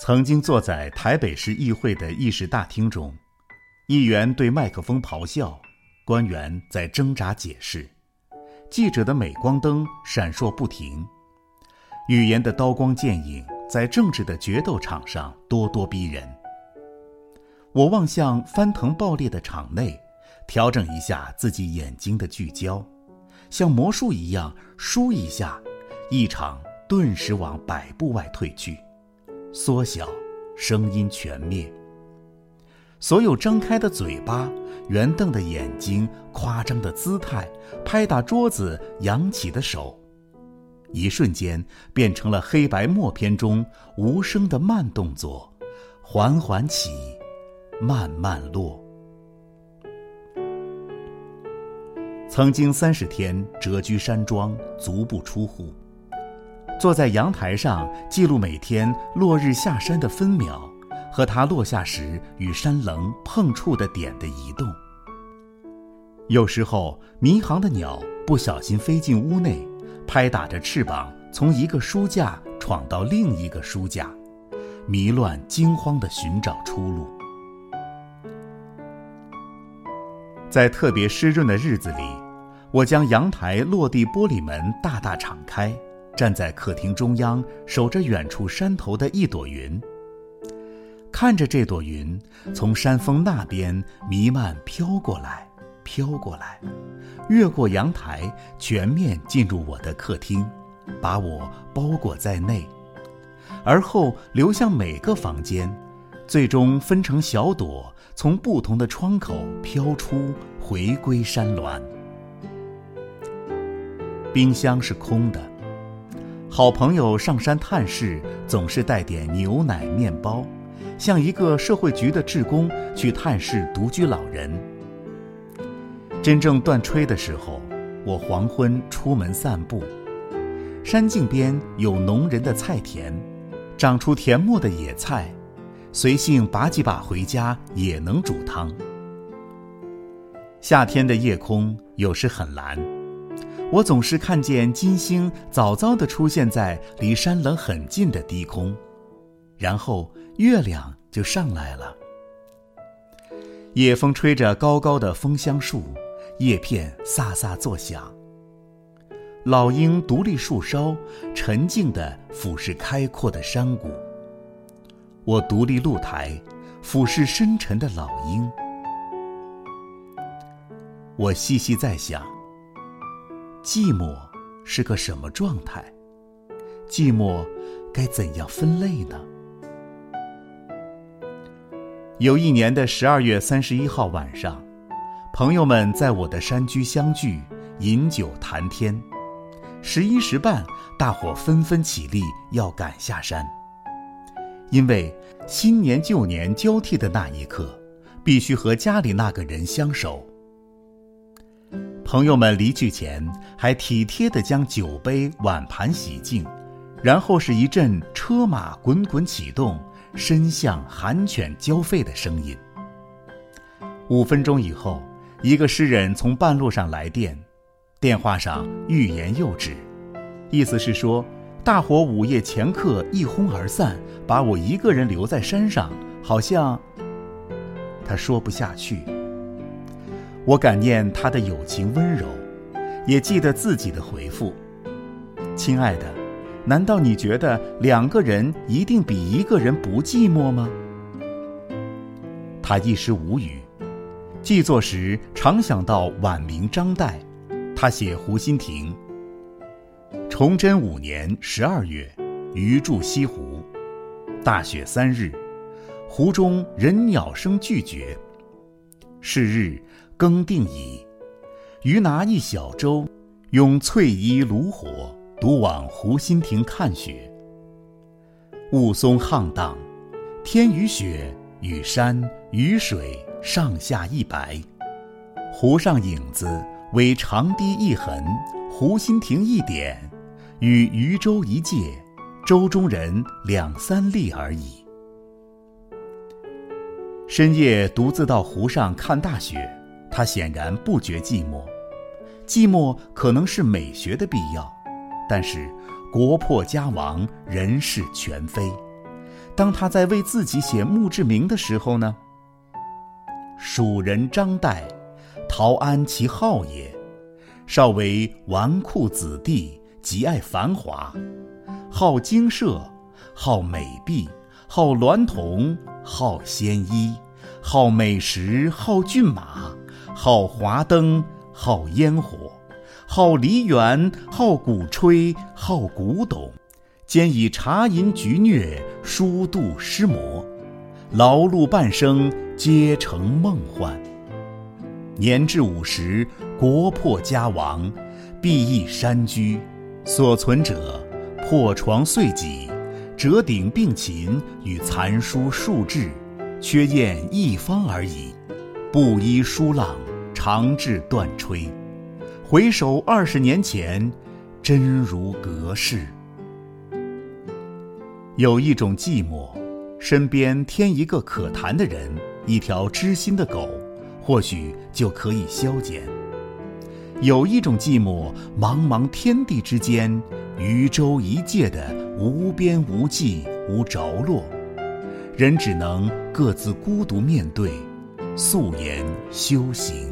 曾经坐在台北市议会的议事大厅中，议员对麦克风咆哮，官员在挣扎解释，记者的镁光灯闪烁不停，语言的刀光剑影在政治的决斗场上咄咄逼人。我望向翻腾爆裂的场内，调整一下自己眼睛的聚焦，像魔术一样输一下，一场顿时往百步外退去。缩小，声音全灭。所有张开的嘴巴、圆瞪的眼睛、夸张的姿态、拍打桌子、扬起的手，一瞬间变成了黑白默片中无声的慢动作，缓缓起，慢慢落。曾经三十天蛰居山庄，足不出户。坐在阳台上记录每天落日下山的分秒，和它落下时与山棱碰触的点的移动。有时候迷航的鸟不小心飞进屋内，拍打着翅膀从一个书架闯到另一个书架，迷乱惊慌地寻找出路。在特别湿润的日子里，我将阳台落地玻璃门大大敞开。站在客厅中央，守着远处山头的一朵云，看着这朵云从山峰那边弥漫飘过来，飘过来，越过阳台，全面进入我的客厅，把我包裹在内，而后流向每个房间，最终分成小朵，从不同的窗口飘出，回归山峦。冰箱是空的。好朋友上山探视，总是带点牛奶、面包，像一个社会局的职工去探视独居老人。真正断炊的时候，我黄昏出门散步，山径边有农人的菜田，长出甜墨的野菜，随性拔几把回家也能煮汤。夏天的夜空有时很蓝。我总是看见金星早早地出现在离山棱很近的低空，然后月亮就上来了。夜风吹着高高的枫香树，叶片飒飒作响。老鹰独立树梢，沉静地俯视开阔的山谷。我独立露台，俯视深沉的老鹰。我细细在想。寂寞是个什么状态？寂寞该怎样分类呢？有一年的十二月三十一号晚上，朋友们在我的山居相聚，饮酒谈天。十一时半，大伙纷纷起立要赶下山，因为新年旧年交替的那一刻，必须和家里那个人相守。朋友们离去前，还体贴地将酒杯碗盘洗净，然后是一阵车马滚滚启动，伸向寒犬交吠的声音。五分钟以后，一个诗人从半路上来电，电话上欲言又止，意思是说，大伙午夜前客一哄而散，把我一个人留在山上，好像……他说不下去。我感念他的友情温柔，也记得自己的回复：“亲爱的，难道你觉得两个人一定比一个人不寂寞吗？”他一时无语。记作时常想到晚明张岱，他写湖心亭：“崇祯五年十二月，余住西湖，大雪三日，湖中人鸟声俱绝。是日。”更定矣，余拿一小舟，拥翠衣炉火，独往湖心亭看雪。雾凇沆荡，天与雪与山与水上下一白，湖上影子为长堤一痕，湖心亭一点，与渔舟一芥，舟中人两三粒而已。深夜独自到湖上看大雪。他显然不觉寂寞，寂寞可能是美学的必要，但是国破家亡，人事全非，当他在为自己写墓志铭的时候呢？蜀人张岱，陶安其好也。少为纨绔子弟，极爱繁华，好精舍，好美婢，好娈童，好鲜衣，好美食，好骏马，好华灯，好烟火，好梨园，好鼓吹，好古董，兼以茶饮菊谑，书度诗魔，劳碌半生，皆成梦幻。年至五十，国破家亡，必易山居，所存者破床碎几，折鼎并琴，与残书数志，缺砚一方而已。布衣疏浪，长志断吹。回首二十年前，真如隔世。有一种寂寞，身边添一个可谈的人，一条知心的狗。或许就可以消减。有一种寂寞，茫茫天地之间，渔舟一芥的无边无际无着落，人只能各自孤独面对，素颜修行。